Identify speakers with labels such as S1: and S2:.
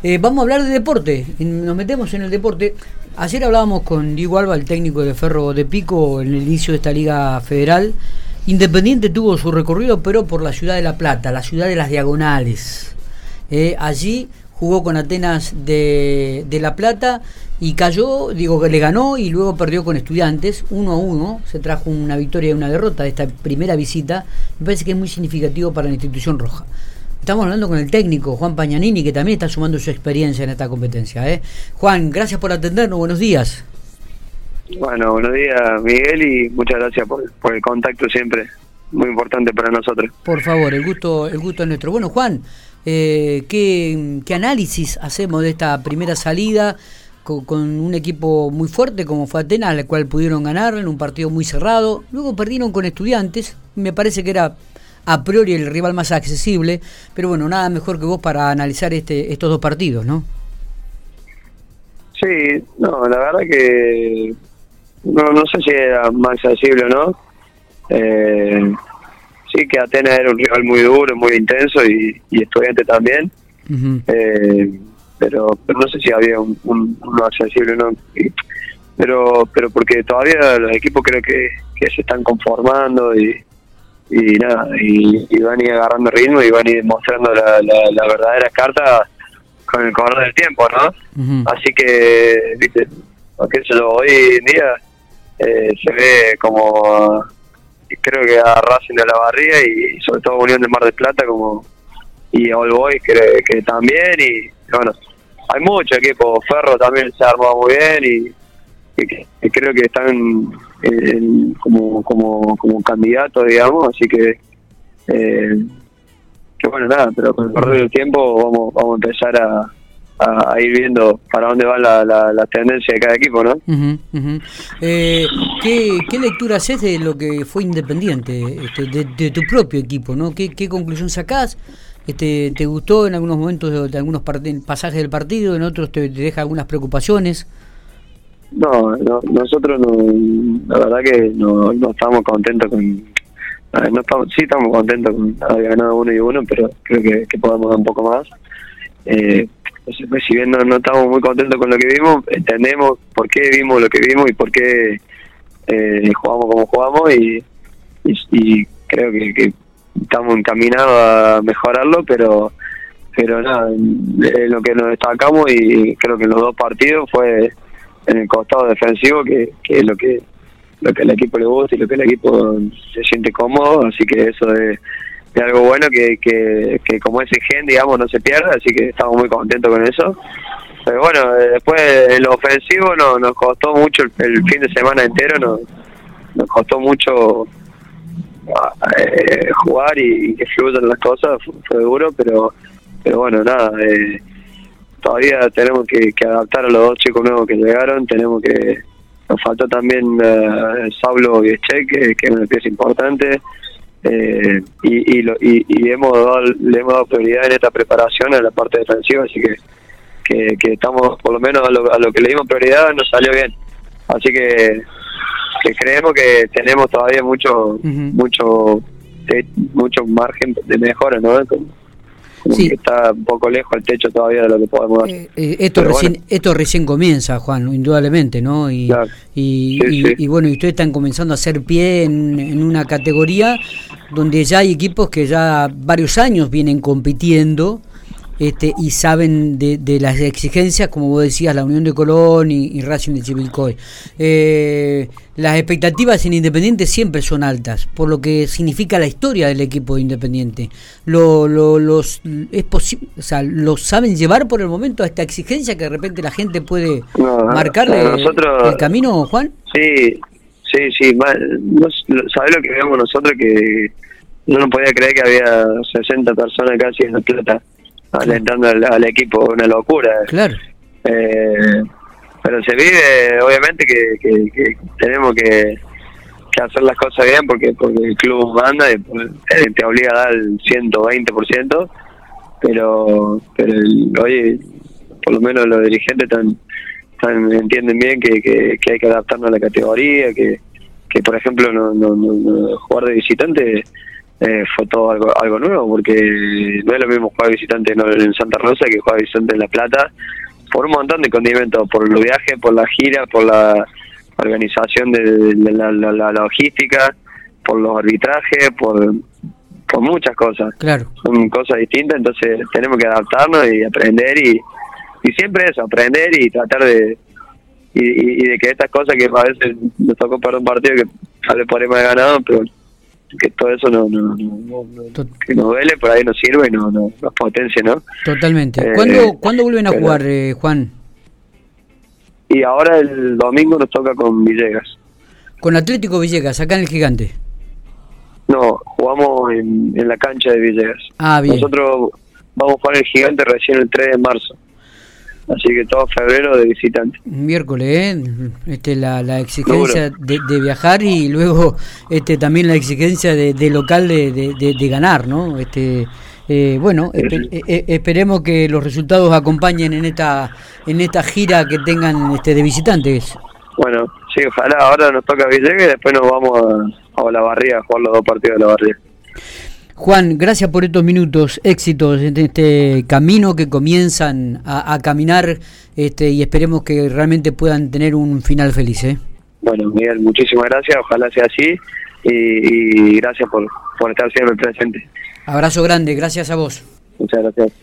S1: Eh, vamos a hablar de deporte, nos metemos en el deporte. Ayer hablábamos con Diego Alba, el técnico de Ferro de Pico, en el inicio de esta liga federal. Independiente tuvo su recorrido, pero por la ciudad de La Plata, la ciudad de las diagonales. Eh, allí jugó con Atenas de, de, La Plata y cayó, digo que le ganó y luego perdió con estudiantes, uno a uno, se trajo una victoria y una derrota de esta primera visita, me parece que es muy significativo para la institución roja. Estamos hablando con el técnico Juan Pañanini, que también está sumando su experiencia en esta competencia. ¿eh? Juan, gracias por atendernos, buenos días.
S2: Bueno, buenos días Miguel y muchas gracias por, el contacto siempre, muy importante para nosotros.
S1: Por favor, el gusto, el gusto es nuestro. Bueno, Juan, eh, ¿qué, análisis hacemos de esta primera salida con, con, un equipo muy fuerte como fue Atenas, al cual pudieron ganar en un partido muy cerrado? Luego perdieron con estudiantes, me parece que era a priori el rival más accesible, pero bueno, nada mejor que vos para analizar este, estos dos partidos, ¿no?
S2: Sí, no, la verdad que no, no sé si era más accesible o no. Eh, sí que Atenas era un rival muy duro, muy intenso y, estudiante también. eh, pero, pero, no sé si había un, uno accesible o no. pero pero porque todavía los equipos creo que, que se están conformando y, y nada, y, van a ir agarrando ritmo y van a ir mostrando la, la, verdadera carta con el correr del tiempo, ¿no? Así que, viste, hoy en día eh, se ve como, creo que a Racing de la Barría y sobre todo Unión de Mar del Plata como y All Boys que, que también y bueno, hay mucho equipo, Ferro también se ha armado muy bien y que, creo que están como, como, como candidatos, digamos, así que, eh, que bueno, nada, pero con el correr del tiempo vamos, vamos a empezar a, a, ir viendo para dónde va la, la, tendencia de cada equipo, ¿no?
S1: Eh, ¿qué, ¿Qué lectura haces de lo que fue Independiente, este, de, tu propio equipo, ¿no? ¿Qué, qué conclusión sacás? Este, ¿Te gustó en algunos momentos de, algunos pasajes del partido, en otros te deja algunas preocupaciones?
S2: No, no, nosotros no, la verdad que no, no estamos contentos con, no estamos, sí estamos contentos con haber ganado uno y uno, pero creo que, podemos dar un poco más. Eh, pues, si bien no, estamos muy contentos con lo que vimos, entendemos por qué vimos lo que vimos y por qué eh, jugamos como jugamos y, y, creo que, estamos encaminados a mejorarlo, pero pero nada, lo que nos destacamos y creo que los dos partidos fue en el costado defensivo, que, que es lo que lo que al equipo le gusta y lo que el equipo se siente cómodo, así que eso es, algo bueno que, que, como ese gen, digamos, no se pierda, así que estamos muy contentos con eso. Pero bueno, después en lo ofensivo no, nos costó mucho el, fin de semana entero, nos, nos costó mucho eh, jugar y, que fluyan las cosas, fue, duro, pero pero bueno, nada, eh, todavía tenemos que, adaptar a los dos chicos nuevos que llegaron, tenemos que nos faltó también uh, Saulo y que, que es una pieza importante eh, y, y, hemos dado, le hemos dado prioridad en esta preparación a la parte defensiva así que que, estamos por lo menos a lo, a lo que le dimos prioridad nos salió bien. Así que, que creemos que tenemos todavía mucho mucho mucho margen de mejora no sí. está un poco lejos el techo todavía de lo que podemos dar.
S1: Eh, eh, esto, recién, esto recién comienza, Juan, indudablemente, ¿no? Y, y, bueno, y ustedes están comenzando a hacer pie en, en, una categoría donde ya hay equipos que ya varios años vienen compitiendo este, y saben de, de, las exigencias, como vos decías, la Unión de Colón y, Racing de Chivilcoy. Eh, las expectativas en Independiente siempre son altas, por lo que significa la historia del equipo de Independiente. Lo, lo, los, es o sea, ¿Lo saben llevar por el momento a esta exigencia que de repente la gente puede marcarle el camino, Juan?
S2: Sí, sí, sí. ¿Sabés lo que vemos nosotros? Que no nos podía creer que había 60 personas casi en la plata alentando al, equipo, una locura.
S1: Claro.
S2: Eh, pero se vive, obviamente, que, tenemos que, hacer las cosas bien porque porque el club manda y eh, te obliga a dar el 120%, pero, pero oye, por lo menos los dirigentes tan, tan entienden bien que, que, hay que adaptarnos a la categoría, que, que por ejemplo, no, no, no, jugar de visitante eh, fue todo algo, algo nuevo, porque no es lo mismo jugar visitante en Santa Rosa que jugar visitante en La Plata, por un montón de condimentos, por los viajes, por la gira, por la organización de, la, logística, por los arbitrajes, por, por muchas cosas.
S1: Claro.
S2: Son cosas distintas, entonces tenemos que adaptarnos y aprender y, y siempre eso, aprender y tratar de y, de que estas cosas que a veces nos tocó para un partido que tal vez podríamos haber ganado, pero que todo eso no, no, que nos duele, por ahí nos sirve y no, no, nos potencia, ¿no?
S1: Totalmente. Eh, ¿Cuándo, vuelven a jugar, eh, Juan?
S2: Y ahora el domingo nos toca con Villegas.
S1: ¿Con Atlético Villegas, acá en el Gigante?
S2: No, jugamos en, en la cancha de Villegas.
S1: Ah, bien.
S2: Nosotros vamos a jugar en el Gigante recién el 3 de marzo. Así que todo febrero de visitante.
S1: Miércoles, ¿eh? Este, la, la exigencia de, viajar y luego este, también la exigencia de, local de, de, ganar, ¿no? Este, eh, bueno, eh, eh, esperemos que los resultados acompañen en esta en esta gira que tengan este, de visitantes.
S2: Bueno, sí, ojalá ahora nos toca Villegas y después nos vamos a, a la barriga a jugar los dos partidos de la barriga.
S1: Juan, gracias por estos minutos, éxitos en este camino que comienzan a, caminar este, y esperemos que realmente puedan tener un final feliz. ¿eh?
S2: Bueno, Miguel, muchísimas gracias, ojalá sea así y, gracias por, por estar siempre presente.
S1: Abrazo grande, gracias a vos.
S2: Muchas gracias.